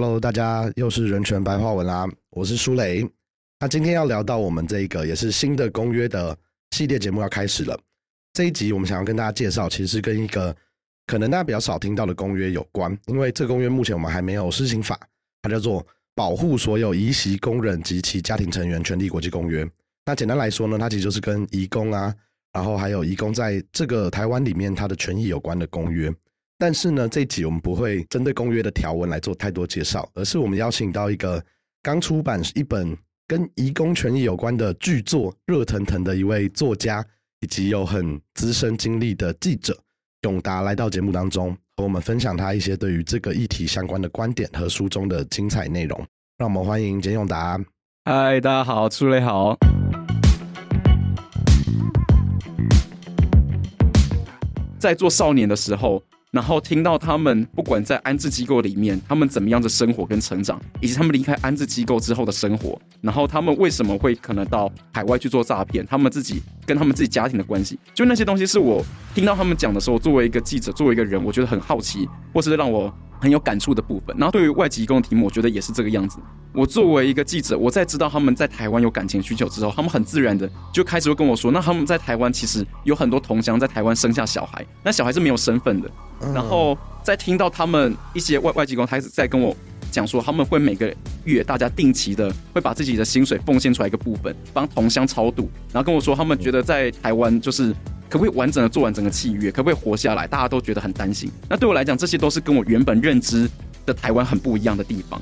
Hello，大家又是人权白话文啦，我是舒雷。那今天要聊到我们这个也是新的公约的系列节目要开始了。这一集我们想要跟大家介绍，其实是跟一个可能大家比较少听到的公约有关，因为这公约目前我们还没有施行法，它叫做《保护所有移徙工人及其家庭成员权利国际公约》。那简单来说呢，它其实就是跟移工啊，然后还有移工在这个台湾里面他的权益有关的公约。但是呢，这一集我们不会针对公约的条文来做太多介绍，而是我们邀请到一个刚出版一本跟移工权益有关的巨作、热腾腾的一位作家，以及有很资深经历的记者永达来到节目当中，和我们分享他一些对于这个议题相关的观点和书中的精彩内容。让我们欢迎简永达。嗨，大家好，初雷好。在做少年的时候。然后听到他们不管在安置机构里面，他们怎么样的生活跟成长，以及他们离开安置机构之后的生活，然后他们为什么会可能到海外去做诈骗，他们自己跟他们自己家庭的关系，就那些东西是我听到他们讲的时候，作为一个记者，作为一个人，我觉得很好奇，或是让我。很有感触的部分，然后对于外籍工的题目，我觉得也是这个样子。我作为一个记者，我在知道他们在台湾有感情需求之后，他们很自然的就开始会跟我说，那他们在台湾其实有很多同乡在台湾生下小孩，那小孩是没有身份的。然后在听到他们一些外外籍工开始在跟我讲说，他们会每个月大家定期的会把自己的薪水奉献出来一个部分，帮同乡超度，然后跟我说他们觉得在台湾就是。可不可以完整的做完整个契约？可不可以活下来？大家都觉得很担心。那对我来讲，这些都是跟我原本认知的台湾很不一样的地方。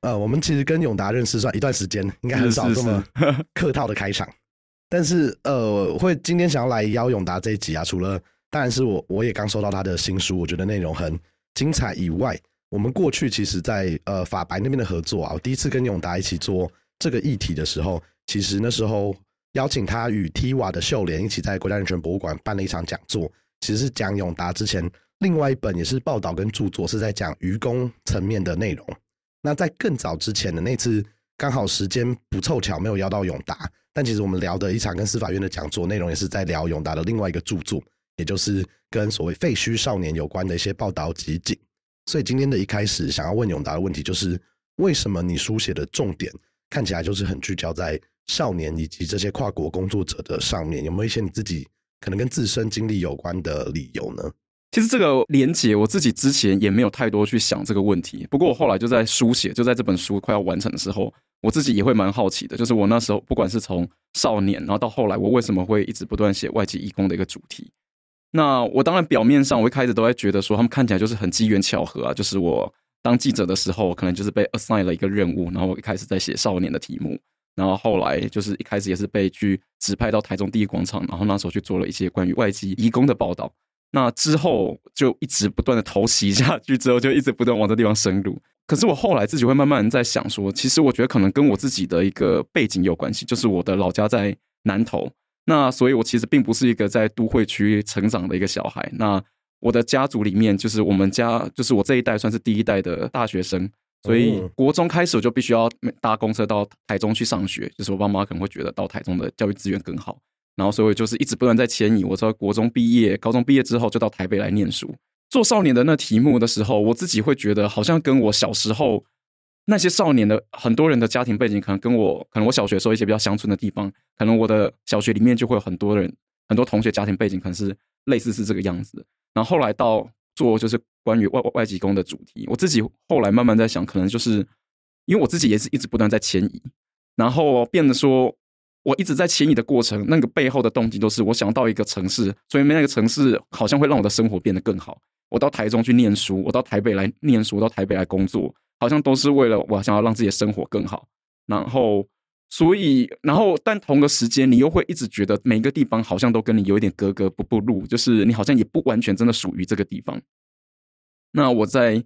呃，我们其实跟永达认识算一段时间，应该很少这么客套的开场。但是，呃，会今天想要来邀永达这一集啊，除了当然是我我也刚收到他的新书，我觉得内容很精彩以外，我们过去其实在呃法白那边的合作啊，我第一次跟永达一起做这个议题的时候。其实那时候邀请他与 T 瓦的秀莲一起在国家人权博物馆办了一场讲座，其实是讲永达之前另外一本也是报道跟著作，是在讲愚公层面的内容。那在更早之前的那次，刚好时间不凑巧，没有邀到永达，但其实我们聊的一场跟司法院的讲座内容，也是在聊永达的另外一个著作，也就是跟所谓废墟少年有关的一些报道集锦。所以今天的一开始想要问永达的问题，就是为什么你书写的重点看起来就是很聚焦在？少年以及这些跨国工作者的上面，有没有一些你自己可能跟自身经历有关的理由呢？其实这个连结，我自己之前也没有太多去想这个问题。不过我后来就在书写，就在这本书快要完成的时候，我自己也会蛮好奇的。就是我那时候，不管是从少年，然后到后来，我为什么会一直不断写外籍义工的一个主题？那我当然表面上，我一开始都在觉得说，他们看起来就是很机缘巧合啊。就是我当记者的时候，可能就是被 assign 了一个任务，然后我一开始在写少年的题目。然后后来就是一开始也是被去指派到台中第一广场，然后那时候去做了一些关于外籍移工的报道。那之后就一直不断的偷袭下去，之后就一直不断往这地方深入。可是我后来自己会慢慢在想说，其实我觉得可能跟我自己的一个背景有关系，就是我的老家在南投，那所以我其实并不是一个在都会区成长的一个小孩。那我的家族里面，就是我们家，就是我这一代算是第一代的大学生。所以国中开始我就必须要搭公车到台中去上学，就是我爸妈可能会觉得到台中的教育资源更好，然后所以就是一直不断在迁移。我在国中毕业、高中毕业之后就到台北来念书。做少年的那题目的时候，我自己会觉得好像跟我小时候那些少年的很多人的家庭背景，可能跟我可能我小学时候一些比较乡村的地方，可能我的小学里面就会有很多人很多同学家庭背景可能是类似是这个样子。然后后来到做就是关于外外籍工的主题，我自己后来慢慢在想，可能就是因为我自己也是一直不断在迁移，然后变得说，我一直在迁移的过程，那个背后的动机都是我想到一个城市，所以那个城市好像会让我的生活变得更好。我到台中去念书，我到台北来念书，到台北来工作，好像都是为了我想要让自己的生活更好。然后，所以，然后，但同个时间，你又会一直觉得每个地方好像都跟你有一点格格不入，就是你好像也不完全真的属于这个地方。那我在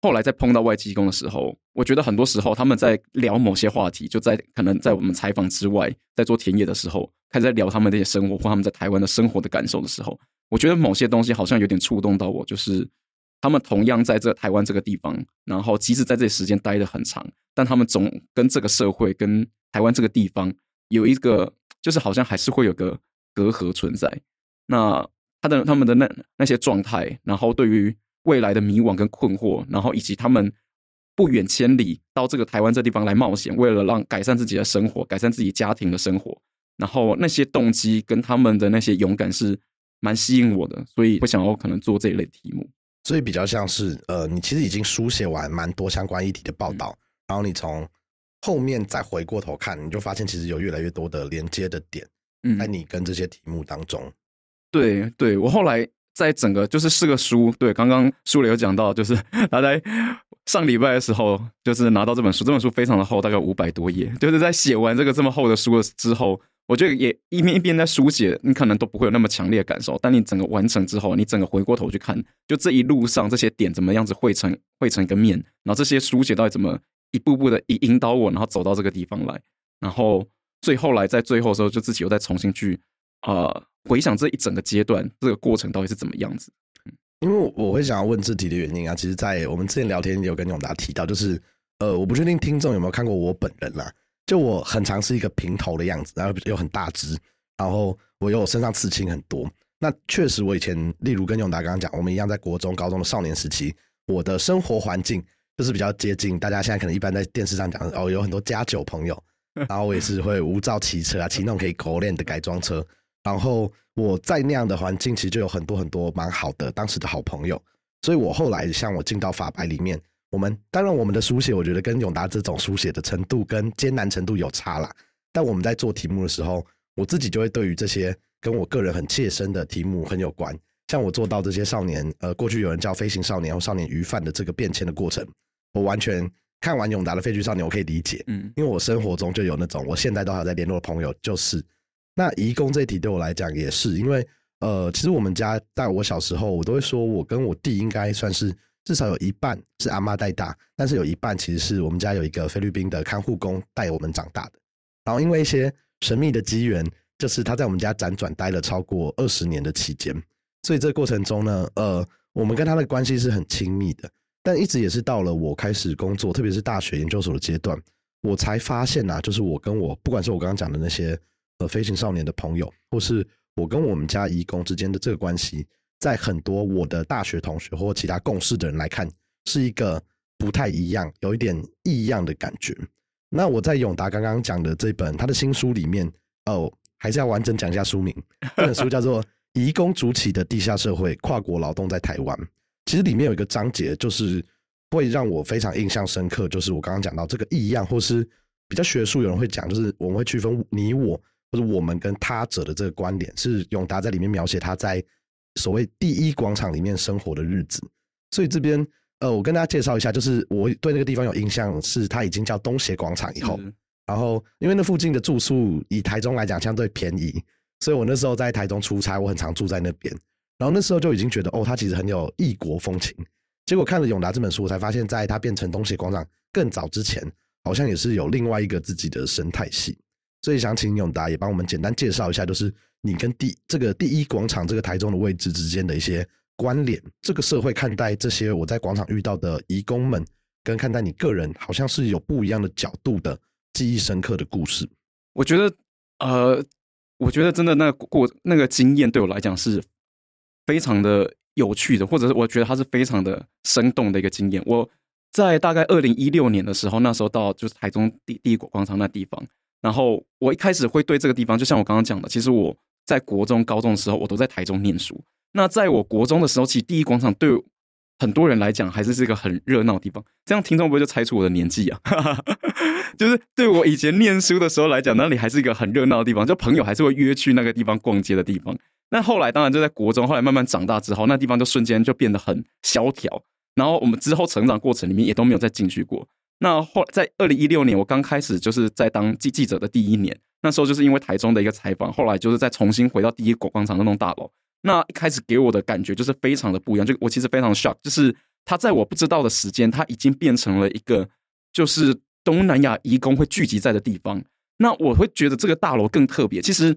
后来在碰到外籍工的时候，我觉得很多时候他们在聊某些话题，就在可能在我们采访之外，在做田野的时候，开始在聊他们这些生活或他们在台湾的生活的感受的时候，我觉得某些东西好像有点触动到我，就是他们同样在这台湾这个地方，然后即使在这时间待的很长，但他们总跟这个社会跟台湾这个地方有一个，就是好像还是会有个隔阂存在。那他的他们的那那些状态，然后对于未来的迷惘跟困惑，然后以及他们不远千里到这个台湾这地方来冒险，为了让改善自己的生活，改善自己家庭的生活，然后那些动机跟他们的那些勇敢是蛮吸引我的，所以我想要可能做这一类题目。所以比较像是呃，你其实已经书写完蛮多相关议题的报道，然后你从后面再回过头看，你就发现其实有越来越多的连接的点，在你跟这些题目当中。对对，我后来在整个就是四个书，对，刚刚书里有讲到，就是 他在上礼拜的时候，就是拿到这本书，这本书非常的厚，大概五百多页，就是在写完这个这么厚的书之后，我觉得也一边一边在书写，你可能都不会有那么强烈的感受，但你整个完成之后，你整个回过头去看，就这一路上这些点怎么样子汇成汇成一个面，然后这些书写到底怎么一步步的引引导我，然后走到这个地方来，然后最后来在最后的时候，就自己又再重新去啊。回想这一整个阶段，这个过程到底是怎么样子？因为我会想要问这题的原因啊，其实，在我们之前聊天有跟永达提到，就是呃，我不确定听众有没有看过我本人啦，就我很常是一个平头的样子，然后又很大只，然后我又身上刺青很多。那确实，我以前例如跟永达刚刚讲，我们一样在国中、高中的少年时期，我的生活环境就是比较接近大家现在可能一般在电视上讲哦，有很多家酒朋友，然后我也是会无照骑车啊，骑那种可以狗链的改装车。然后我在那样的环境，其实就有很多很多蛮好的当时的好朋友，所以我后来像我进到法白里面，我们当然我们的书写，我觉得跟永达这种书写的程度跟艰难程度有差啦。但我们在做题目的时候，我自己就会对于这些跟我个人很切身的题目很有关。像我做到这些少年，呃，过去有人叫飞行少年或少年鱼贩的这个变迁的过程，我完全看完永达的废墟少年，我可以理解，嗯，因为我生活中就有那种我现在都还在联络的朋友，就是。那移工这一题对我来讲也是，因为呃，其实我们家在我小时候，我都会说我跟我弟应该算是至少有一半是阿妈带大，但是有一半其实是我们家有一个菲律宾的看护工带我们长大的。然后因为一些神秘的机缘，就是他在我们家辗转待了超过二十年的期间，所以这个过程中呢，呃，我们跟他的关系是很亲密的。但一直也是到了我开始工作，特别是大学研究所的阶段，我才发现啊，就是我跟我不管是我刚刚讲的那些。呃，飞行少年的朋友，或是我跟我们家义工之间的这个关系，在很多我的大学同学或其他共事的人来看，是一个不太一样，有一点异样的感觉。那我在永达刚刚讲的这本他的新书里面，哦，还是要完整讲一下书名。这本书叫做《移工主起的地下社会：跨国劳动在台湾》。其实里面有一个章节，就是会让我非常印象深刻，就是我刚刚讲到这个异样，或是比较学术，有人会讲，就是我们会区分你我。或者我们跟他者的这个观点，是永达在里面描写他在所谓第一广场里面生活的日子。所以这边，呃，我跟大家介绍一下，就是我对那个地方有印象，是它已经叫东协广场以后，然后因为那附近的住宿以台中来讲相对便宜，所以我那时候在台中出差，我很常住在那边。然后那时候就已经觉得，哦，它其实很有异国风情。结果看了永达这本书，我才发现，在它变成东协广场更早之前，好像也是有另外一个自己的生态系。所以想请永达也帮我们简单介绍一下，就是你跟第这个第一广场这个台中的位置之间的一些关联。这个社会看待这些我在广场遇到的义工们，跟看待你个人，好像是有不一样的角度的记忆深刻的故事。我觉得，呃，我觉得真的那过那个经验对我来讲是非常的有趣的，或者是我觉得它是非常的生动的一个经验。我在大概二零一六年的时候，那时候到就是台中第第一广场那地方。然后我一开始会对这个地方，就像我刚刚讲的，其实我在国中、高中的时候，我都在台中念书。那在我国中的时候，其实第一广场对很多人来讲，还是是一个很热闹的地方。这样听众不会就猜出我的年纪啊？就是对我以前念书的时候来讲，那里还是一个很热闹的地方，就朋友还是会约去那个地方逛街的地方。那后来当然就在国中，后来慢慢长大之后，那地方就瞬间就变得很萧条。然后我们之后成长过程里面也都没有再进去过。那后在二零一六年，我刚开始就是在当记记者的第一年，那时候就是因为台中的一个采访，后来就是再重新回到第一广场那栋大楼。那一开始给我的感觉就是非常的不一样，就我其实非常 shock，就是它在我不知道的时间，它已经变成了一个就是东南亚移工会聚集在的地方。那我会觉得这个大楼更特别。其实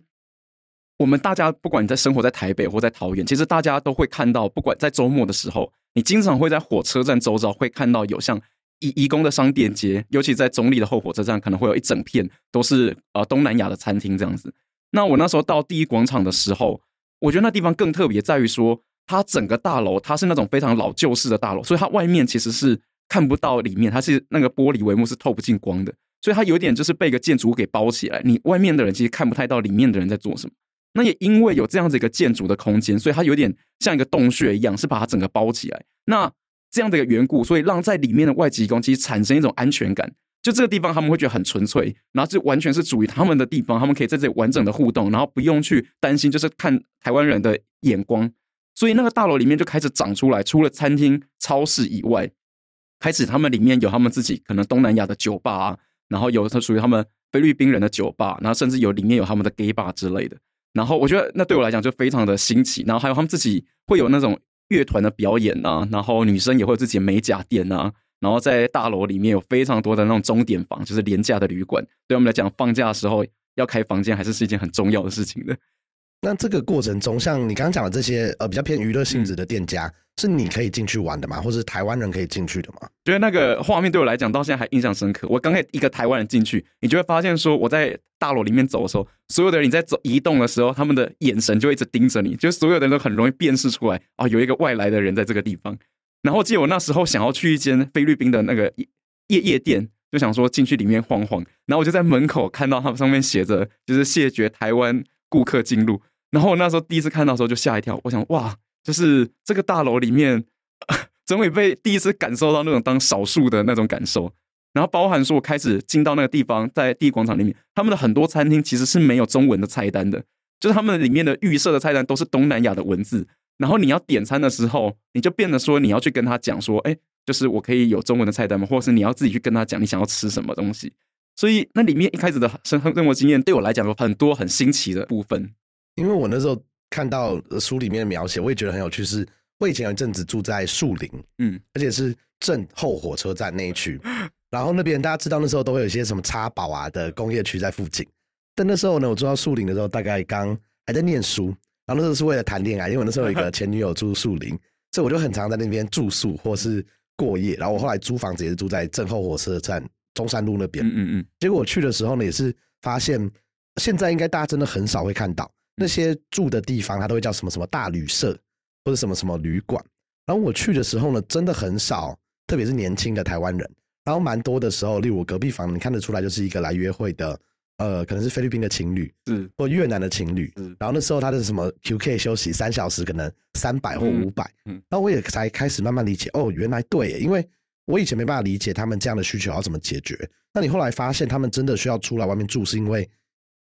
我们大家不管你在生活在台北或在桃园，其实大家都会看到，不管在周末的时候，你经常会在火车站周遭会看到有像。义义工的商店街，尤其在中立的后火车站，可能会有一整片都是呃东南亚的餐厅这样子。那我那时候到第一广场的时候，我觉得那地方更特别在于说，它整个大楼它是那种非常老旧式的大楼，所以它外面其实是看不到里面，它是那个玻璃帷幕是透不进光的，所以它有点就是被一个建筑物给包起来，你外面的人其实看不太到里面的人在做什么。那也因为有这样子一个建筑的空间，所以它有点像一个洞穴一样，是把它整个包起来。那这样的一个缘故，所以让在里面的外籍工其实产生一种安全感。就这个地方，他们会觉得很纯粹，然后就完全是属于他们的地方，他们可以在这里完整的互动，然后不用去担心就是看台湾人的眼光。所以那个大楼里面就开始长出来，除了餐厅、超市以外，开始他们里面有他们自己可能东南亚的酒吧啊，然后有他属于他们菲律宾人的酒吧，然后甚至有里面有他们的 gay bar 之类的。然后我觉得那对我来讲就非常的新奇。然后还有他们自己会有那种乐团的表演啊，然后女生也会有自己的美甲店啊。然后在大楼里面有非常多的那种钟点房，就是廉价的旅馆。对我们来讲，放假的时候要开房间还是是一件很重要的事情的。那这个过程中，像你刚刚讲的这些呃比较偏娱乐性质的店家，是你可以进去玩的吗？或是台湾人可以进去的吗？觉得那个画面对我来讲到现在还印象深刻。我刚才一个台湾人进去，你就会发现说我在大楼里面走的时候，所有的人你在走移动的时候，他们的眼神就一直盯着你，就所有的人都很容易辨识出来啊，有一个外来的人在这个地方。然后记得我那时候想要去一间菲律宾的那个夜夜店，就想说进去里面晃晃。然后我就在门口看到他们上面写着就是谢绝台湾顾客进入。然后我那时候第一次看到的时候就吓一跳，我想哇，就是这个大楼里面 总会被第一次感受到那种当少数的那种感受。然后包含说我开始进到那个地方，在第一广场里面，他们的很多餐厅其实是没有中文的菜单的，就是他们里面的预设的菜单都是东南亚的文字。然后你要点餐的时候，你就变得说你要去跟他讲说，哎，就是我可以有中文的菜单吗？或者是你要自己去跟他讲你想要吃什么东西？所以那里面一开始的生生活经验对我来讲有很多很新奇的部分。因为我那时候看到书里面的描写，我也觉得很有趣。是我以前有一阵子住在树林，嗯，而且是镇后火车站那一区，然后那边大家知道那时候都会有一些什么插宝啊的工业区在附近。但那时候呢，我住到树林的时候，大概刚还在念书。然后那时候是为了谈恋爱，因为我那时候有一个前女友住树林，所以我就很常在那边住宿或是过夜。然后我后来租房子也是住在镇后火车站中山路那边。嗯嗯。结果我去的时候呢，也是发现现在应该大家真的很少会看到那些住的地方，它都会叫什么什么大旅社或者什么什么旅馆。然后我去的时候呢，真的很少，特别是年轻的台湾人。然后蛮多的时候，例如我隔壁房，你看得出来就是一个来约会的。呃，可能是菲律宾的情侣，是或越南的情侣，然后那时候他的什么 QK 休息三小时，可能三百或五百，嗯，然后我也才开始慢慢理解，哦，原来对，因为我以前没办法理解他们这样的需求要怎么解决。那你后来发现他们真的需要出来外面住，是因为，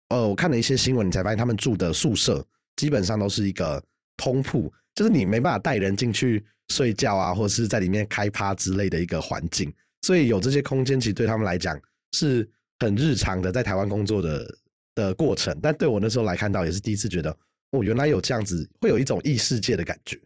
呃，我看了一些新闻，你才发现他们住的宿舍基本上都是一个通铺，就是你没办法带人进去睡觉啊，或者是在里面开趴之类的一个环境，所以有这些空间，其实对他们来讲是。很日常的在台湾工作的的过程，但对我那时候来看到也是第一次觉得，哦，原来有这样子，会有一种异世界的感觉。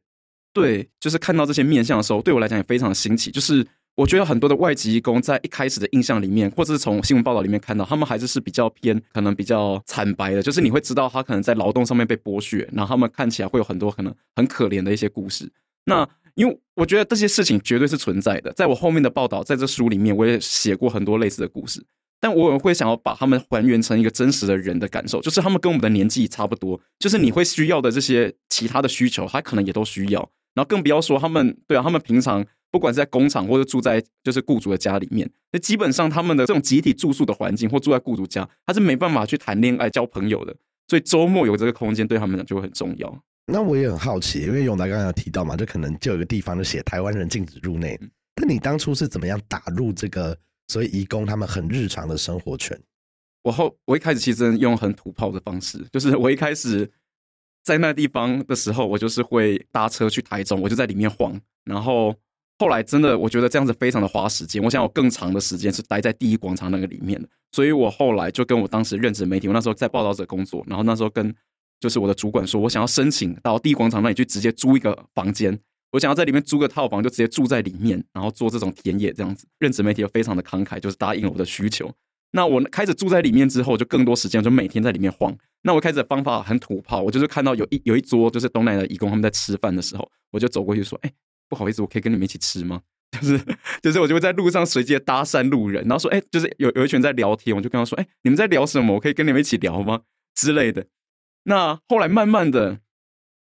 对，就是看到这些面相的时候，对我来讲也非常的新奇。就是我觉得很多的外籍工在一开始的印象里面，或者是从新闻报道里面看到，他们还是是比较偏，可能比较惨白的。就是你会知道他可能在劳动上面被剥削，然后他们看起来会有很多可能很可怜的一些故事。那因为我觉得这些事情绝对是存在的，在我后面的报道，在这书里面我也写过很多类似的故事。但我会想要把他们还原成一个真实的人的感受，就是他们跟我们的年纪差不多，就是你会需要的这些其他的需求，他可能也都需要。然后更不要说他们，对啊，他们平常不管是在工厂或者住在就是雇主的家里面，那基本上他们的这种集体住宿的环境或住在雇主家，他是没办法去谈恋爱、交朋友的。所以周末有这个空间对他们讲就会很重要。那我也很好奇，因为永达刚刚有提到嘛，就可能就有一个地方就写台湾人禁止入内，那你当初是怎么样打入这个？所以，移工他们很日常的生活圈。我后我一开始其实用很土炮的方式，就是我一开始在那地方的时候，我就是会搭车去台中，我就在里面晃。然后后来真的，我觉得这样子非常的花时间。我想有更长的时间是待在第一广场那个里面的。所以我后来就跟我当时任职媒体，我那时候在报道者工作，然后那时候跟就是我的主管说，我想要申请到第一广场那里去直接租一个房间。我想要在里面租个套房，就直接住在里面，然后做这种田野这样子。任职媒体又非常的慷慨，就是答应了我的需求。那我开始住在里面之后，就更多时间，就每天在里面晃。那我开始的方法很土炮，我就是看到有一有一桌就是东南的义工他们在吃饭的时候，我就走过去说：“哎，不好意思，我可以跟你们一起吃吗？”就 是就是，我就会在路上随机搭讪路人，然后说：“哎，就是有有一群在聊天，我就跟他说：‘哎，你们在聊什么？我可以跟你们一起聊吗？’之类的。”那后来慢慢的。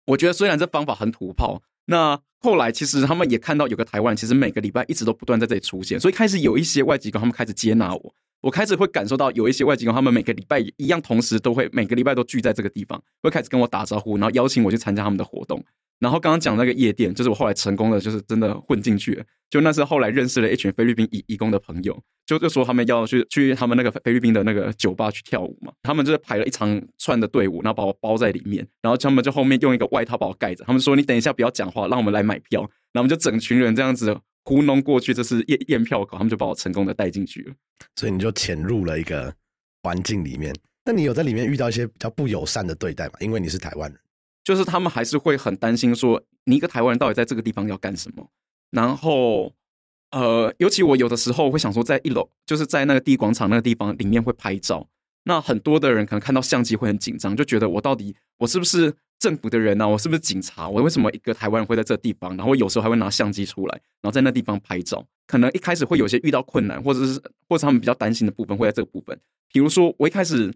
我觉得虽然这方法很土炮，那后来其实他们也看到有个台湾，其实每个礼拜一直都不断在这里出现，所以开始有一些外籍工他们开始接纳我，我开始会感受到有一些外籍工他们每个礼拜一样，同时都会每个礼拜都聚在这个地方，会开始跟我打招呼，然后邀请我去参加他们的活动。然后刚刚讲那个夜店，就是我后来成功的，就是真的混进去了。就那是后来认识了一群菲律宾义义工的朋友，就就说他们要去去他们那个菲律宾的那个酒吧去跳舞嘛。他们就是排了一长串的队伍，然后把我包在里面，然后他们就后面用一个外套把我盖着。他们说：“你等一下不要讲话，让我们来买票。”然后我们就整群人这样子糊弄过去，这是验验票口，他们就把我成功的带进去了。所以你就潜入了一个环境里面。那你有在里面遇到一些比较不友善的对待吗？因为你是台湾人。就是他们还是会很担心，说你一个台湾人到底在这个地方要干什么？然后，呃，尤其我有的时候会想说，在一楼，就是在那个地广场那个地方里面会拍照。那很多的人可能看到相机会很紧张，就觉得我到底我是不是政府的人呢？我是不是警察？我为什么一个台湾人会在这地方？然后有时候还会拿相机出来，然后在那地方拍照。可能一开始会有些遇到困难，或者是或者他们比较担心的部分会在这个部分。比如说我一开始。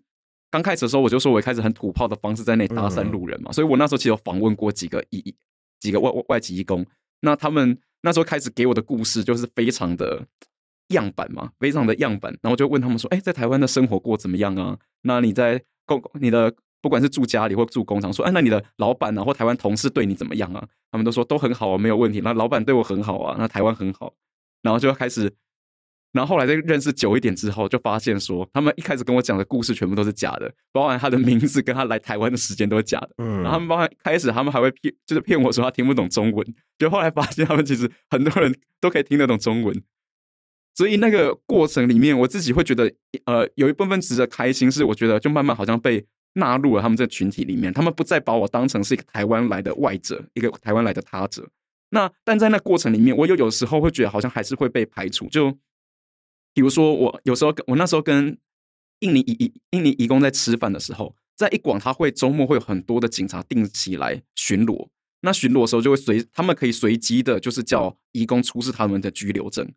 刚开始的时候，我就说我一开始很土炮的方式在那搭讪路人嘛，所以我那时候其实有访问过几个义几个外外外籍义工，那他们那时候开始给我的故事就是非常的样板嘛，非常的样板，然后就问他们说：“哎，在台湾的生活过怎么样啊？那你在工你的不管是住家里或住工厂，说哎，那你的老板啊或台湾同事对你怎么样啊？他们都说都很好啊，没有问题。那老板对我很好啊，那台湾很好，然后就开始。”然后后来在认识久一点之后，就发现说，他们一开始跟我讲的故事全部都是假的，包含他的名字跟他来台湾的时间都是假的。嗯，然后他们包含开始他们还会骗，就是骗我说他听不懂中文，就后来发现他们其实很多人都可以听得懂中文。所以那个过程里面，我自己会觉得，呃，有一部分值得开心，是我觉得就慢慢好像被纳入了他们这个群体里面，他们不再把我当成是一个台湾来的外者，一个台湾来的他者。那但在那过程里面，我又有时候会觉得好像还是会被排除，就。比如说，我有时候我那时候跟印尼移印尼移工在吃饭的时候，在一广他会周末会有很多的警察定期来巡逻。那巡逻的时候就会随他们可以随机的，就是叫移工出示他们的居留证。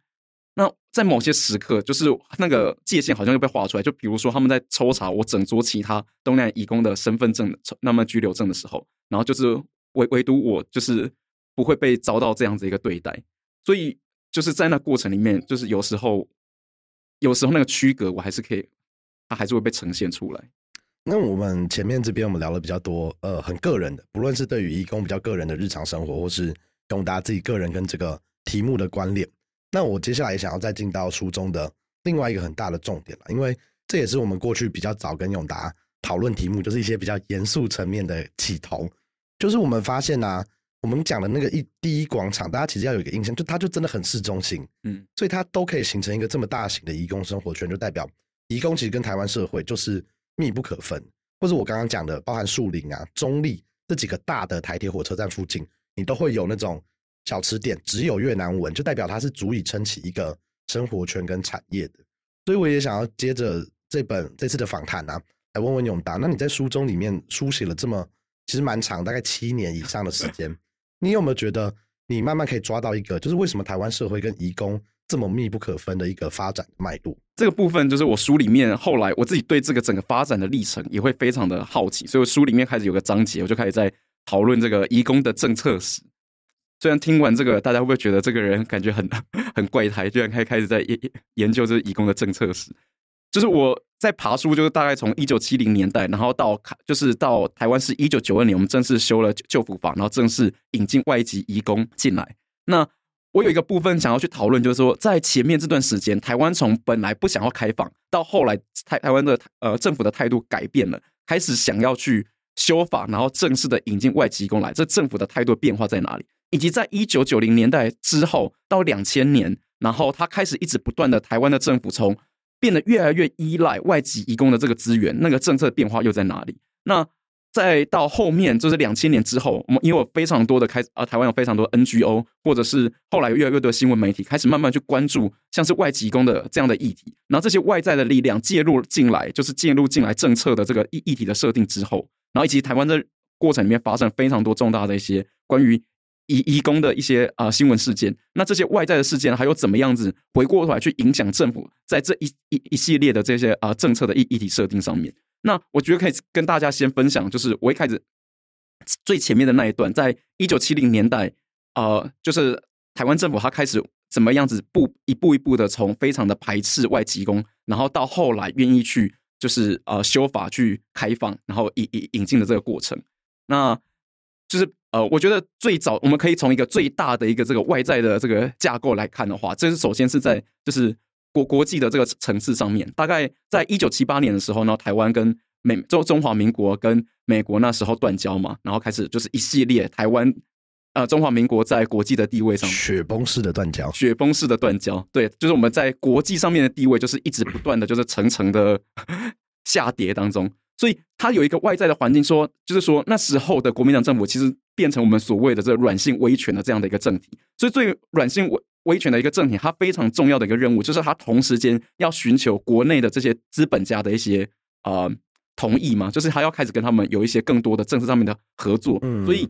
那在某些时刻，就是那个界限好像又被划出来。就比如说他们在抽查我整桌其他东南亚移工的身份证、那么居留证的时候，然后就是唯唯独我就是不会被遭到这样子一个对待。所以就是在那过程里面，就是有时候。有时候那个区隔我还是可以，它还是会被呈现出来。那我们前面这边我们聊了比较多，呃，很个人的，不论是对于义工比较个人的日常生活，或是永达自己个人跟这个题目的关联。那我接下来也想要再进到书中的另外一个很大的重点了，因为这也是我们过去比较早跟永达讨论题目，就是一些比较严肃层面的起头。就是我们发现呢。我们讲的那个一第一广场，大家其实要有一个印象，就它就真的很市中心，嗯，所以它都可以形成一个这么大型的移工生活圈，就代表移工其实跟台湾社会就是密不可分。或者我刚刚讲的，包含树林啊、中立这几个大的台铁火车站附近，你都会有那种小吃店，只有越南文，就代表它是足以撑起一个生活圈跟产业的。所以我也想要接着这本这次的访谈啊，来问问永达，那你在书中里面书写了这么其实蛮长，大概七年以上的时间。你有没有觉得，你慢慢可以抓到一个，就是为什么台湾社会跟移工这么密不可分的一个发展脉络？这个部分就是我书里面后来我自己对这个整个发展的历程也会非常的好奇，所以我书里面开始有个章节，我就开始在讨论这个移工的政策史。虽然听完这个，大家会不会觉得这个人感觉很很怪胎？居然开开始在研研究这移工的政策史。就是我在爬书，就是大概从一九七零年代，然后到就是到台湾是一九九二年，我们正式修了旧服法，然后正式引进外籍移工进来。那我有一个部分想要去讨论，就是说在前面这段时间，台湾从本来不想要开放，到后来台台湾的呃政府的态度改变了，开始想要去修法，然后正式的引进外籍移工来，这政府的态度变化在哪里？以及在一九九零年代之后到两千年，然后他开始一直不断的台湾的政府从变得越来越依赖外籍移工的这个资源，那个政策变化又在哪里？那再到后面就是两千年之后，我们因为有非常多的开啊，台湾有非常多 NGO，或者是后来有越来越多新闻媒体开始慢慢去关注像是外籍工的这样的议题，然后这些外在的力量介入进来，就是介入进来政策的这个议议题的设定之后，然后以及台湾的过程里面发生非常多重大的一些关于。移移工的一些啊新闻事件，那这些外在的事件还有怎么样子回过头来去影响政府在这一一一系列的这些啊政策的议议题设定上面？那我觉得可以跟大家先分享，就是我一开始最前面的那一段，在一九七零年代，呃，就是台湾政府它开始怎么样子步一步一步的从非常的排斥外籍工，然后到后来愿意去就是呃修法去开放，然后引引引进的这个过程，那就是呃，我觉得最早我们可以从一个最大的一个这个外在的这个架构来看的话，这是首先是在就是国国际的这个层次上面，大概在一九七八年的时候呢，台湾跟美中中华民国跟美国那时候断交嘛，然后开始就是一系列台湾呃中华民国在国际的地位上。雪崩式的断交，雪崩式的断交，对，就是我们在国际上面的地位就是一直不断的就是层层的 下跌当中，所以它有一个外在的环境，说就是说那时候的国民党政府其实变成我们所谓的这软性威权的这样的一个政体，所以最软性威威权的一个政体，它非常重要的一个任务就是它同时间要寻求国内的这些资本家的一些呃。同意嘛？就是他要开始跟他们有一些更多的政治上面的合作，所以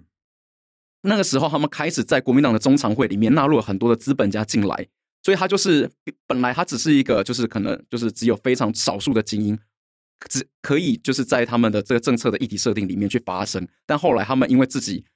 那个时候他们开始在国民党的中常会里面纳入了很多的资本家进来，所以他就是本来他只是一个就是可能就是只有非常少数的精英，只可以就是在他们的这个政策的议题设定里面去发生，但后来他们因为自己。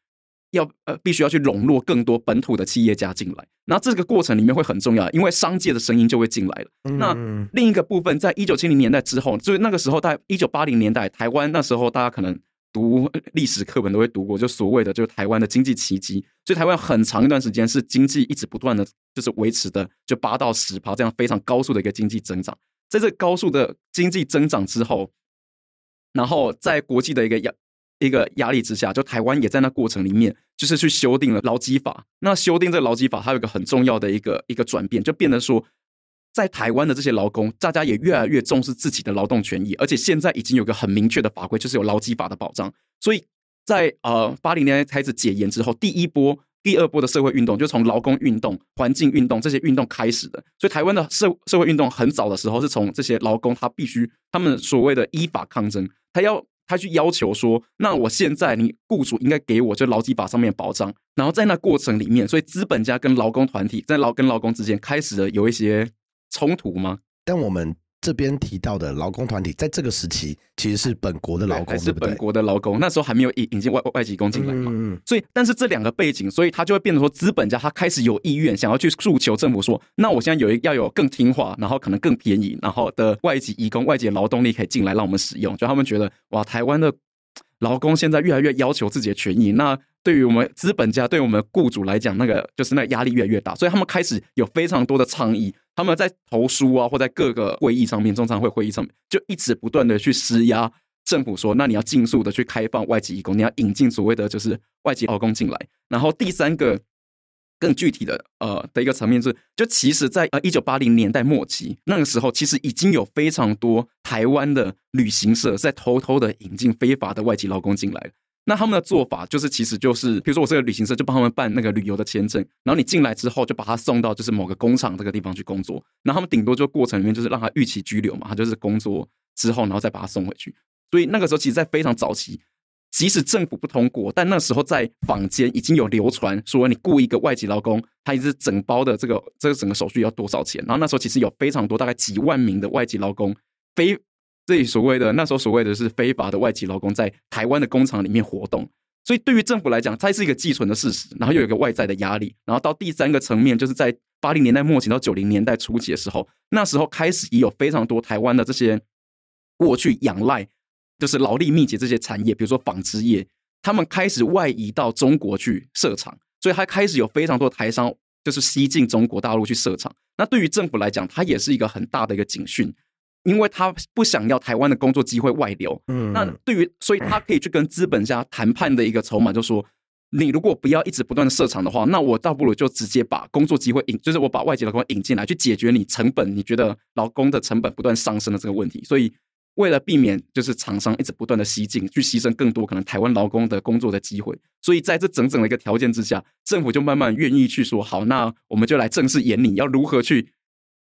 要呃，必须要去笼络更多本土的企业家进来，那这个过程里面会很重要，因为商界的声音就会进来了。那另一个部分，在一九七零年代之后，就是那个时候，在一九八零年代，台湾那时候大家可能读历史课本都会读过，就所谓的就是台湾的经济奇迹，所以台湾很长一段时间是经济一直不断的就是维持的就八到十趴这样非常高速的一个经济增长，在这高速的经济增长之后，然后在国际的一个压。一个压力之下，就台湾也在那过程里面，就是去修订了劳基法。那修订这个劳基法，它有一个很重要的一个一个转变，就变得说，在台湾的这些劳工，大家也越来越重视自己的劳动权益，而且现在已经有个很明确的法规，就是有劳基法的保障。所以在呃八零年代开始解严之后，第一波、第二波的社会运动就从劳工运动、环境运动这些运动开始的。所以台湾的社社会运动很早的时候是从这些劳工，他必须他们所谓的依法抗争，他要。他去要求说：“那我现在，你雇主应该给我就劳基法上面保障。”然后在那过程里面，所以资本家跟劳工团体在劳跟劳工之间开始了有一些冲突吗？但我们。这边提到的劳工团体，在这个时期其实是本国的劳工，是本国的劳工。那时候还没有引引进外外籍工进来嘛，所以，但是这两个背景，所以他就会变得说，资本家他开始有意愿想要去诉求政府说，那我现在有一要有更听话，然后可能更便宜，然后的外籍移工、外籍劳动力可以进来让我们使用。就他们觉得，哇，台湾的劳工现在越来越要求自己的权益，那对于我们资本家、对于我们雇主来讲，那个就是那压力越来越大，所以他们开始有非常多的倡议。他们在投书啊，或在各个会议上面，中常会会议上面，就一直不断的去施压政府，说，那你要尽速的去开放外籍义工，你要引进所谓的就是外籍劳工进来。然后第三个更具体的呃的一个层面是，就其实，在呃一九八零年代末期那个时候，其实已经有非常多台湾的旅行社在偷偷的引进非法的外籍劳工进来。那他们的做法就是，其实就是，比如说我这个旅行社就帮他们办那个旅游的签证，然后你进来之后就把他送到就是某个工厂这个地方去工作，然后他们顶多就过程里面就是让他预期拘留嘛，他就是工作之后然后再把他送回去。所以那个时候其实，在非常早期，即使政府不通过，但那时候在坊间已经有流传说，你雇一个外籍劳工，他一直整包的这个这个整个手续要多少钱？然后那时候其实有非常多，大概几万名的外籍劳工非。这里所谓的那时候所谓的是非法的外籍劳工在台湾的工厂里面活动，所以对于政府来讲，它是一个寄存的事实，然后又有一个外在的压力，然后到第三个层面，就是在八零年代末期到九零年代初期的时候，那时候开始也有非常多台湾的这些过去仰赖就是劳力密集这些产业，比如说纺织业，他们开始外移到中国去设厂，所以它开始有非常多台商就是西进中国大陆去设厂。那对于政府来讲，它也是一个很大的一个警讯。因为他不想要台湾的工作机会外流，嗯，那对于，所以他可以去跟资本家谈判的一个筹码，就说，你如果不要一直不断的设厂的话，那我倒不如就直接把工作机会引，就是我把外籍劳工引进来，去解决你成本，你觉得劳工的成本不断上升的这个问题。所以为了避免就是厂商一直不断的吸进，去牺牲更多可能台湾劳工的工作的机会，所以在这整整的一个条件之下，政府就慢慢愿意去说，好，那我们就来正式演你要如何去。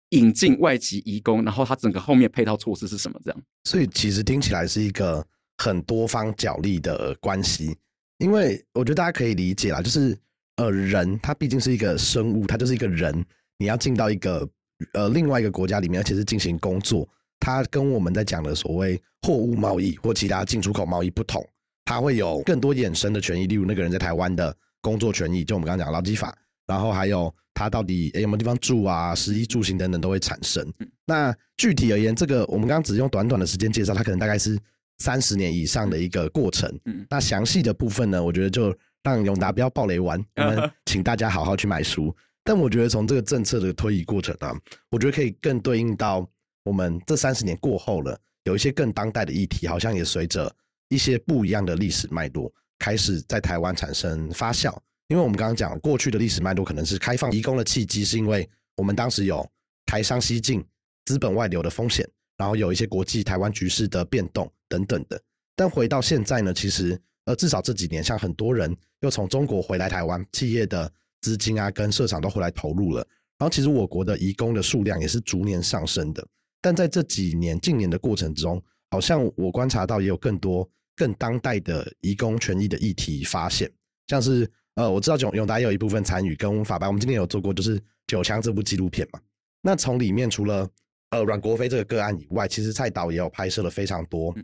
引进外籍移工，然后他整个后面配套措施是什么？这样，所以其实听起来是一个很多方角力的关系。因为我觉得大家可以理解啦，就是呃，人他毕竟是一个生物，他就是一个人，你要进到一个呃另外一个国家里面，而且是进行工作，它跟我们在讲的所谓货物贸易或其他进出口贸易不同。他会有更多衍生的权益，例如那个人在台湾的工作权益，就我们刚刚讲劳基法，然后还有他到底有没有地方住啊、食衣住行等等都会产生。那具体而言，这个我们刚刚只用短短的时间介绍，它可能大概是三十年以上的一个过程。嗯，那详细的部分呢，我觉得就让永达不要暴雷完，我们请大家好好去买书。但我觉得从这个政策的推移过程啊，我觉得可以更对应到我们这三十年过后了，有一些更当代的议题，好像也随着一些不一样的历史脉络开始在台湾产生发酵。因为我们刚刚讲过去的历史脉络可能是开放移工的契机，是因为我们当时有台商西进、资本外流的风险，然后有一些国际台湾局势的变动等等的。但回到现在呢，其实呃至少这几年，像很多人又从中国回来台湾，企业的。资金啊，跟社长都回来投入了，然后其实我国的移工的数量也是逐年上升的。但在这几年、近年的过程中，好像我观察到也有更多更当代的移工权益的议题发现，像是呃，我知道永永达有一部分参与跟法白，我们今天有做过就是《九枪》这部纪录片嘛。那从里面除了呃阮国飞这个个案以外，其实蔡导也有拍摄了非常多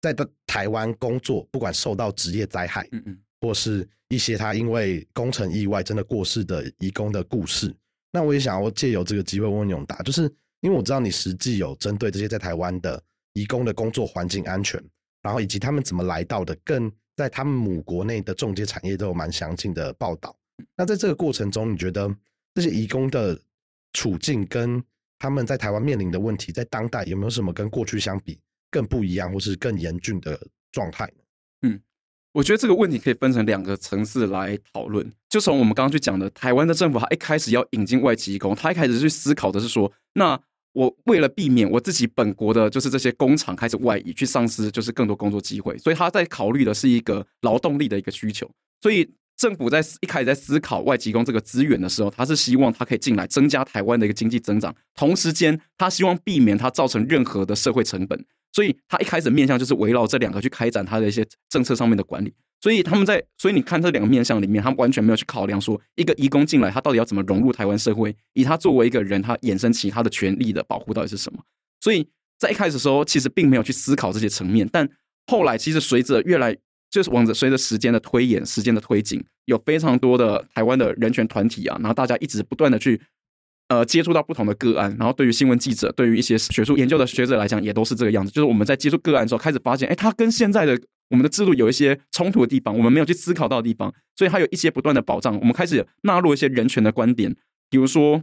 在台湾工作，不管受到职业灾害，嗯嗯。或是一些他因为工程意外真的过世的义工的故事，那我也想要借由这个机会问问永达，就是因为我知道你实际有针对这些在台湾的义工的工作环境安全，然后以及他们怎么来到的，更在他们母国内的中介产业都有蛮详尽的报道。那在这个过程中，你觉得这些移工的处境跟他们在台湾面临的问题，在当代有没有什么跟过去相比更不一样，或是更严峻的状态呢？嗯。我觉得这个问题可以分成两个层次来讨论。就从我们刚刚去讲的，台湾的政府，他一开始要引进外籍移工，他一开始去思考的是说，那我为了避免我自己本国的，就是这些工厂开始外移，去丧失就是更多工作机会，所以他在考虑的是一个劳动力的一个需求。所以政府在一开始在思考外籍工这个资源的时候，他是希望他可以进来增加台湾的一个经济增长，同时间他希望避免它造成任何的社会成本。所以他一开始面向就是围绕这两个去开展他的一些政策上面的管理。所以他们在，所以你看这两个面向里面，他完全没有去考量说一个移工进来，他到底要怎么融入台湾社会，以他作为一个人，他衍生其他的权利的保护到底是什么。所以在一开始的时候，其实并没有去思考这些层面。但后来其实随着越来就是往着随着时间的推演，时间的推进，有非常多的台湾的人权团体啊，然后大家一直不断的去。呃，接触到不同的个案，然后对于新闻记者，对于一些学术研究的学者来讲，也都是这个样子。就是我们在接触个案的时候，开始发现，哎，它跟现在的我们的制度有一些冲突的地方，我们没有去思考到的地方，所以它有一些不断的保障。我们开始纳入一些人权的观点，比如说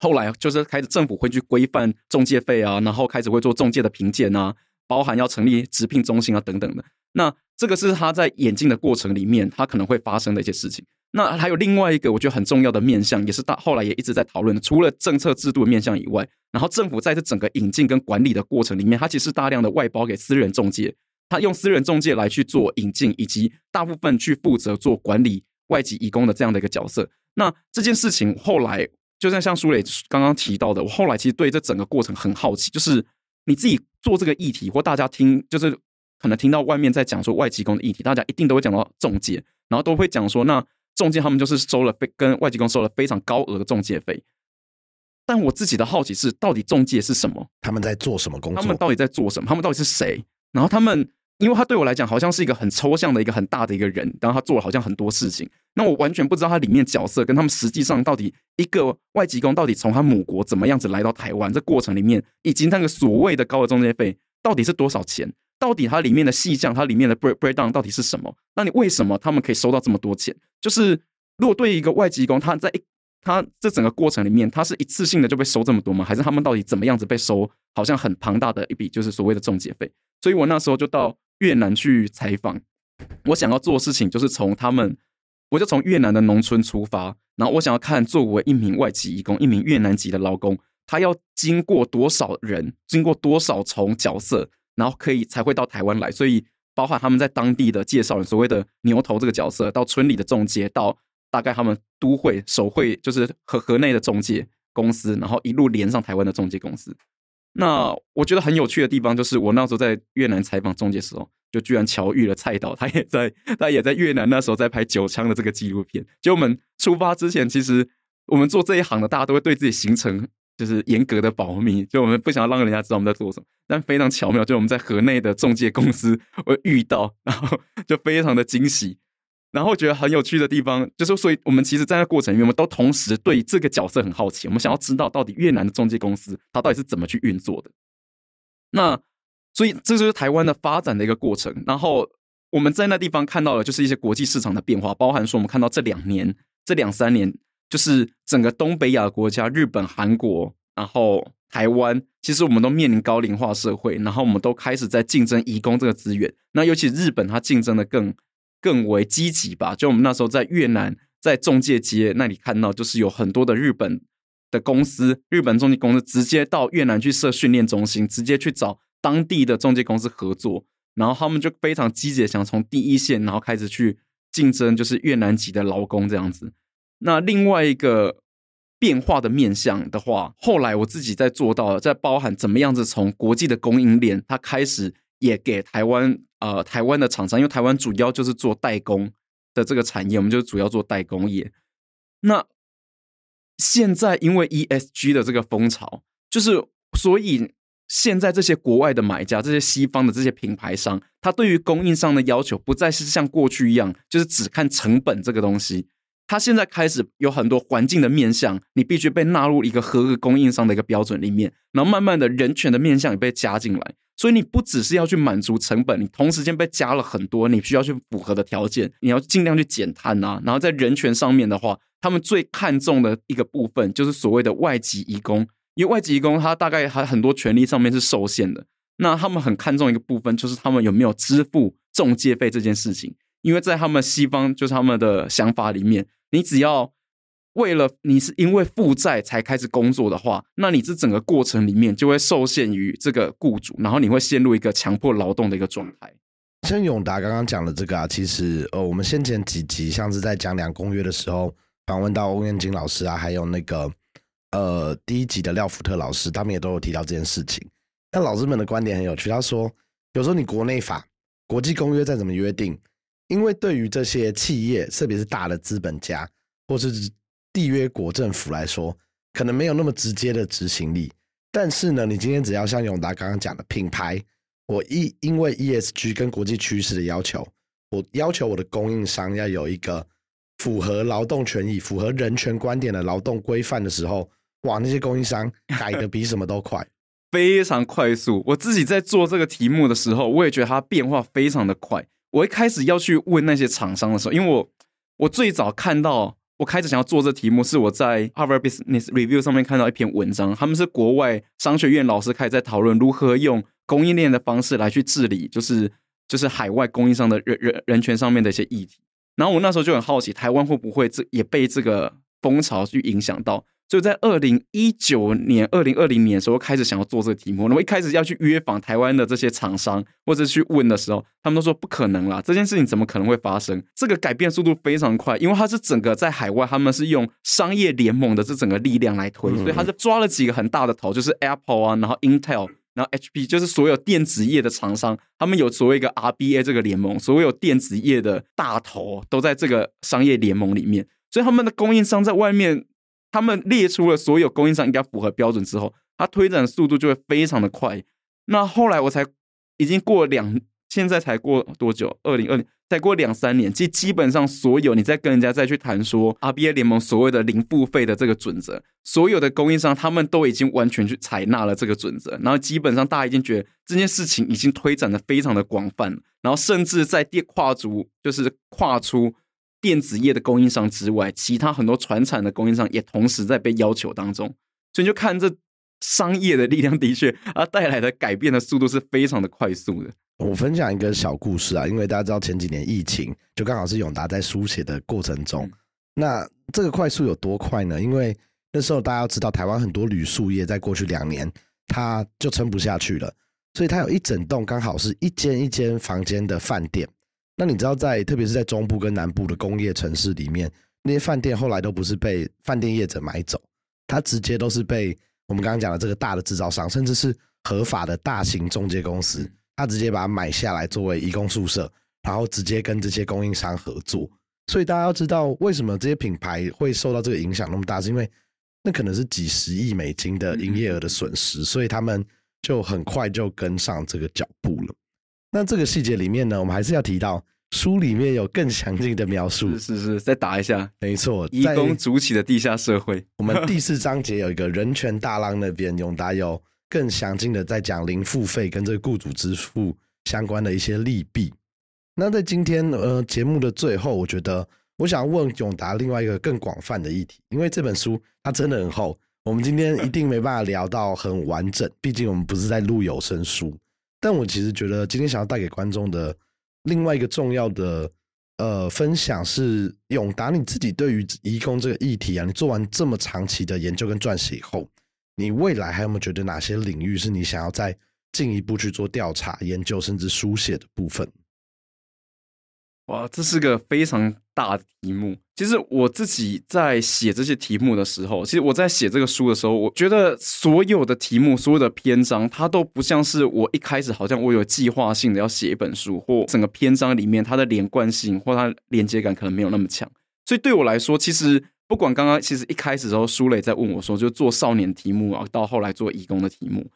后来就是开始政府会去规范中介费啊，然后开始会做中介的评鉴啊，包含要成立直聘中心啊等等的。那这个是他在演进的过程里面，他可能会发生的一些事情。那还有另外一个我觉得很重要的面向，也是大后来也一直在讨论的。除了政策制度的面向以外，然后政府在这整个引进跟管理的过程里面，它其实大量的外包给私人中介，它用私人中介来去做引进，以及大部分去负责做管理外籍义工的这样的一个角色。那这件事情后来，就像像苏磊刚刚提到的，我后来其实对这整个过程很好奇，就是你自己做这个议题，或大家听，就是可能听到外面在讲说外籍工的议题，大家一定都会讲到中介，然后都会讲说那。中介他们就是收了非跟外籍工收了非常高额的中介费，但我自己的好奇是，到底中介是什么？他们在做什么工作？他们到底在做什么？他们到底是谁？然后他们，因为他对我来讲好像是一个很抽象的一个很大的一个人，然后他做了好像很多事情，那我完全不知道他里面角色跟他们实际上到底一个外籍工到底从他母国怎么样子来到台湾，这过程里面以及那个所谓的高额中介费到底是多少钱？到底它里面的细项，它里面的 break breakdown 到底是什么？那你为什么他们可以收到这么多钱？就是如果对于一个外籍工，他在他这整个过程里面，他是一次性的就被收这么多吗？还是他们到底怎么样子被收？好像很庞大的一笔，就是所谓的中介费。所以我那时候就到越南去采访，我想要做的事情就是从他们，我就从越南的农村出发，然后我想要看作为一名外籍义工，一名越南籍的劳工，他要经过多少人，经过多少重角色。然后可以才会到台湾来，所以包括他们在当地的介绍人，所谓的牛头这个角色，到村里的中介，到大概他们都会手会就是河河内的中介公司，然后一路连上台湾的中介公司。那我觉得很有趣的地方就是，我那时候在越南采访中介的时候，就居然巧遇了蔡导，他也在 他也在越南那时候在拍九枪的这个纪录片。就我们出发之前，其实我们做这一行的，大家都会对自己行程就是严格的保密，就我们不想要让人家知道我们在做什么。但非常巧妙，就我们在河内的中介公司我遇到，然后就非常的惊喜。然后觉得很有趣的地方，就是所以我们其实在那过程里面，我们都同时对这个角色很好奇，我们想要知道到底越南的中介公司它到底是怎么去运作的。那所以这就是台湾的发展的一个过程。然后我们在那地方看到的就是一些国际市场的变化，包含说我们看到这两年、这两三年，就是整个东北亚国家，日本、韩国，然后台湾，其实我们都面临高龄化社会，然后我们都开始在竞争移工这个资源。那尤其日本，它竞争的更。更为积极吧，就我们那时候在越南，在中介街那里看到，就是有很多的日本的公司，日本中介公司直接到越南去设训练中心，直接去找当地的中介公司合作，然后他们就非常积极的，想从第一线，然后开始去竞争，就是越南籍的劳工这样子。那另外一个变化的面向的话，后来我自己在做到，在包含怎么样子从国际的供应链，它开始也给台湾。呃，台湾的厂商，因为台湾主要就是做代工的这个产业，我们就主要做代工业。那现在因为 ESG 的这个风潮，就是所以现在这些国外的买家，这些西方的这些品牌商，他对于供应商的要求不再是像过去一样，就是只看成本这个东西。他现在开始有很多环境的面向，你必须被纳入一个合格供应商的一个标准里面，然后慢慢的人权的面向也被加进来。所以你不只是要去满足成本，你同时间被加了很多你需要去符合的条件，你要尽量去减碳啊。然后在人权上面的话，他们最看重的一个部分就是所谓的外籍移工，因为外籍移工他大概还很多权利上面是受限的。那他们很看重一个部分，就是他们有没有支付中介费这件事情，因为在他们西方就是他们的想法里面，你只要。为了你是因为负债才开始工作的话，那你这整个过程里面就会受限于这个雇主，然后你会陷入一个强迫劳动的一个状态。像永达刚刚讲的这个啊，其实呃，我们先前几集像是在讲两公约的时候，访问到欧彦金老师啊，还有那个呃第一集的廖福特老师，他们也都有提到这件事情。但老师们的观点很有趣，他说有时候你国内法、国际公约再怎么约定，因为对于这些企业，特别是大的资本家或是缔约国政府来说，可能没有那么直接的执行力。但是呢，你今天只要像永达刚刚讲的品牌，我一因为 ESG 跟国际趋势的要求，我要求我的供应商要有一个符合劳动权益、符合人权观点的劳动规范的时候，哇，那些供应商改的比什么都快，非常快速。我自己在做这个题目的时候，我也觉得它变化非常的快。我一开始要去问那些厂商的时候，因为我我最早看到。我开始想要做这题目，是我在 Harvard Business Review 上面看到一篇文章，他们是国外商学院老师开始在讨论如何用供应链的方式来去治理，就是就是海外供应商的人人人权上面的一些议题。然后我那时候就很好奇，台湾会不会这也被这个风潮去影响到？就在二零一九年、二零二零年的时候，开始想要做这个题目。那么一开始要去约访台湾的这些厂商，或者去问的时候，他们都说不可能啦，这件事情怎么可能会发生？这个改变速度非常快，因为它是整个在海外，他们是用商业联盟的这整个力量来推，所以他是抓了几个很大的头，就是 Apple 啊，然后 Intel，然后 HP，就是所有电子业的厂商，他们有所谓一个 RBA 这个联盟，所有电子业的大头都在这个商业联盟里面，所以他们的供应商在外面。他们列出了所有供应商应该符合标准之后，它推展速度就会非常的快。那后来我才已经过两，现在才过多久？二零二零，再过两三年，基基本上所有你在跟人家再去谈说 RBA 联盟所谓的零付费的这个准则，所有的供应商他们都已经完全去采纳了这个准则，然后基本上大家已经觉得这件事情已经推展的非常的广泛，然后甚至在电跨足就是跨出。电子业的供应商之外，其他很多传产的供应商也同时在被要求当中，所以你就看这商业的力量的确啊带来的改变的速度是非常的快速的。我分享一个小故事啊，因为大家知道前几年疫情，就刚好是永达在书写的过程中，那这个快速有多快呢？因为那时候大家要知道，台湾很多铝塑业在过去两年它就撑不下去了，所以它有一整栋刚好是一间一间房间的饭店。那你知道，在特别是在中部跟南部的工业城市里面，那些饭店后来都不是被饭店业者买走，它直接都是被我们刚刚讲的这个大的制造商，甚至是合法的大型中介公司，他直接把它买下来作为移工宿舍，然后直接跟这些供应商合作。所以大家要知道，为什么这些品牌会受到这个影响那么大，是因为那可能是几十亿美金的营业额的损失，所以他们就很快就跟上这个脚步了。那这个细节里面呢，我们还是要提到书里面有更详尽的描述。是是是，再打一下，没错，义工组起的地下社会。我们第四章节有一个人权大浪那边，永达有更详尽的在讲零付费跟这个雇主支付相关的一些利弊。那在今天呃节目的最后，我觉得我想问永达另外一个更广泛的议题，因为这本书它真的很厚，我们今天一定没办法聊到很完整，毕竟我们不是在录有声书。但我其实觉得今天想要带给观众的另外一个重要的呃分享是，永达你自己对于移工这个议题啊，你做完这么长期的研究跟撰写以后，你未来还有没有觉得哪些领域是你想要再进一步去做调查、研究甚至书写的部分？哇，这是个非常大的题目。其实我自己在写这些题目的时候，其实我在写这个书的时候，我觉得所有的题目、所有的篇章，它都不像是我一开始好像我有计划性的要写一本书，或整个篇章里面它的连贯性或它连接感可能没有那么强。所以对我来说，其实不管刚刚其实一开始时候，苏磊在问我说，就做少年题目啊，到后来做义工的题目，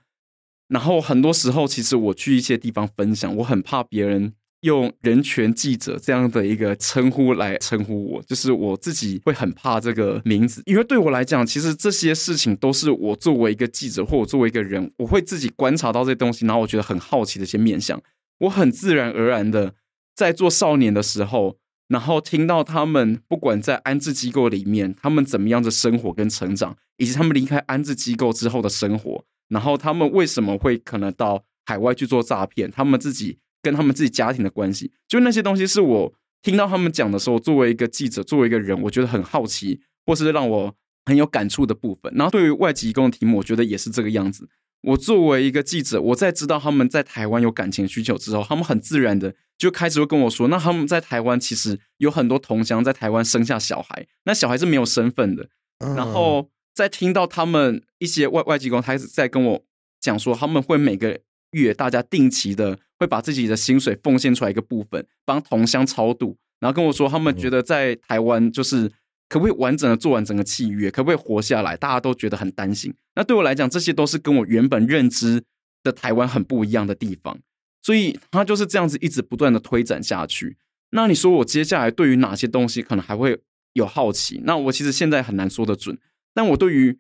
然后很多时候其实我去一些地方分享，我很怕别人。用人权记者这样的一个称呼来称呼我，就是我自己会很怕这个名字，因为对我来讲，其实这些事情都是我作为一个记者，或我作为一个人，我会自己观察到这些东西，然后我觉得很好奇的一些面向，我很自然而然的在做少年的时候，然后听到他们不管在安置机构里面，他们怎么样的生活跟成长，以及他们离开安置机构之后的生活，然后他们为什么会可能到海外去做诈骗，他们自己。跟他们自己家庭的关系，就那些东西是我听到他们讲的时候，作为一个记者，作为一个人，我觉得很好奇，或是让我很有感触的部分。然后对于外籍工的题目，我觉得也是这个样子。我作为一个记者，我在知道他们在台湾有感情需求之后，他们很自然的就开始会跟我说，那他们在台湾其实有很多同乡在台湾生下小孩，那小孩是没有身份的。然后在听到他们一些外外籍工，他在跟我讲说，他们会每个。月大家定期的会把自己的薪水奉献出来一个部分，帮同乡超度，然后跟我说他们觉得在台湾就是可不可以完整的做完整个契约，可不可以活下来？大家都觉得很担心。那对我来讲，这些都是跟我原本认知的台湾很不一样的地方，所以他就是这样子一直不断的推展下去。那你说我接下来对于哪些东西可能还会有好奇？那我其实现在很难说得准，但我对于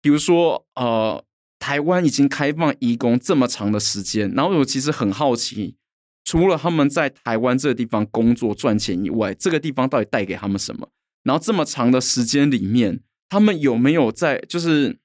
比如说呃。台湾已经开放移工这么长的时间，然后我其实很好奇，除了他们在台湾这个地方工作赚钱以外，这个地方到底带给他们什么？然后这么长的时间里面，他们有没有在？就是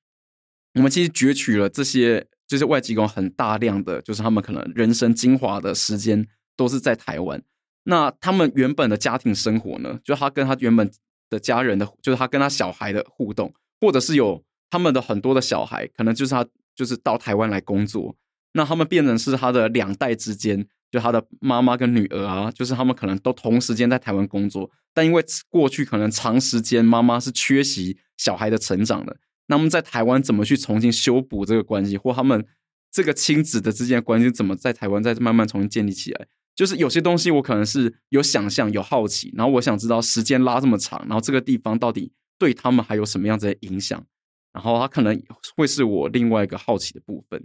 我们其实攫取了这些，就是外籍工很大量的，就是他们可能人生精华的时间都是在台湾。那他们原本的家庭生活呢？就他跟他原本的家人的，就是他跟他小孩的互动，或者是有。他们的很多的小孩，可能就是他，就是到台湾来工作，那他们变成是他的两代之间，就他的妈妈跟女儿啊，就是他们可能都同时间在台湾工作，但因为过去可能长时间妈妈是缺席小孩的成长的，那么在台湾怎么去重新修补这个关系，或他们这个亲子的之间关系怎么在台湾再慢慢重新建立起来？就是有些东西我可能是有想象、有好奇，然后我想知道时间拉这么长，然后这个地方到底对他们还有什么样子的影响？然后他可能会是我另外一个好奇的部分。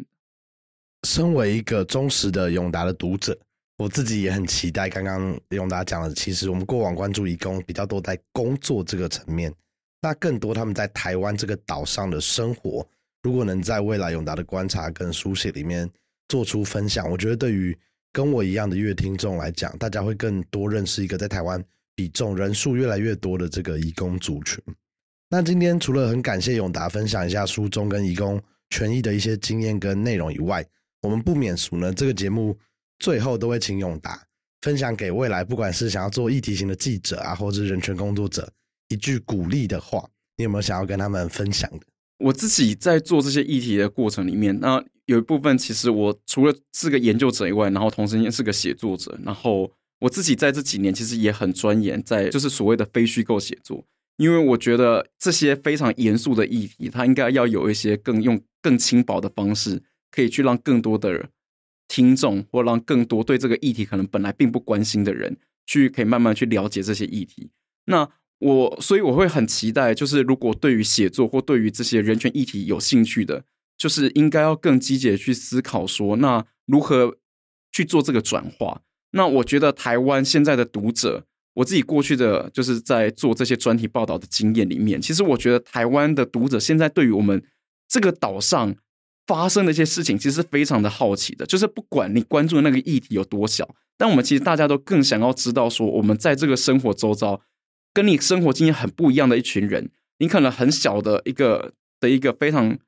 身为一个忠实的永达的读者，我自己也很期待。刚刚永达讲的，其实我们过往关注义工比较多在工作这个层面，那更多他们在台湾这个岛上的生活，如果能在未来永达的观察跟书写里面做出分享，我觉得对于跟我一样的乐听众来讲，大家会更多认识一个在台湾比重人数越来越多的这个义工族群。那今天除了很感谢永达分享一下书中跟义工权益的一些经验跟内容以外，我们不免俗呢，这个节目最后都会请永达分享给未来不管是想要做议题型的记者啊，或者是人权工作者一句鼓励的话，你有没有想要跟他们分享的？我自己在做这些议题的过程里面，那有一部分其实我除了是个研究者以外，然后同时也是个写作者，然后我自己在这几年其实也很钻研在就是所谓的非虚构写作。因为我觉得这些非常严肃的议题，它应该要有一些更用更轻薄的方式，可以去让更多的听众，或让更多对这个议题可能本来并不关心的人，去可以慢慢去了解这些议题。那我所以我会很期待，就是如果对于写作或对于这些人权议题有兴趣的，就是应该要更积极的去思考说，那如何去做这个转化？那我觉得台湾现在的读者，我自己过去的就是在做这些专题报道的经验里面，其实我觉得台湾的读者现在对于我们这个岛上发生的一些事情，其实是非常的好奇的。就是不管你关注的那个议题有多小，但我们其实大家都更想要知道说，我们在这个生活周遭。跟你生活经验很不一样的一群人，你可能很小的一个的一个非常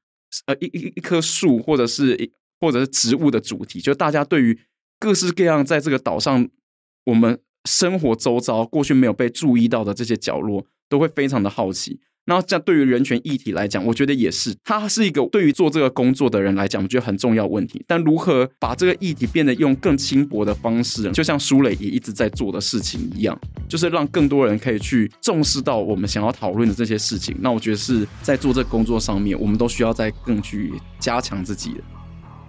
呃一一一棵树，或者是一或者是植物的主题，就大家对于各式各样在这个岛上我们生活周遭过去没有被注意到的这些角落，都会非常的好奇。那这样对于人权议题来讲，我觉得也是，它是一个对于做这个工作的人来讲，我觉得很重要问题。但如何把这个议题变得用更轻薄的方式，就像舒磊也一直在做的事情一样，就是让更多人可以去重视到我们想要讨论的这些事情。那我觉得是在做这个工作上面，我们都需要再更去加强自己。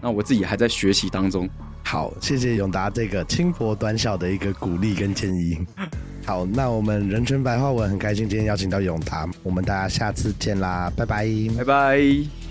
那我自己还在学习当中。好，谢谢永达这个轻薄短小的一个鼓励跟建议。好，那我们人群白话文很开心今天邀请到永达，我们大家下次见啦，拜拜，拜拜。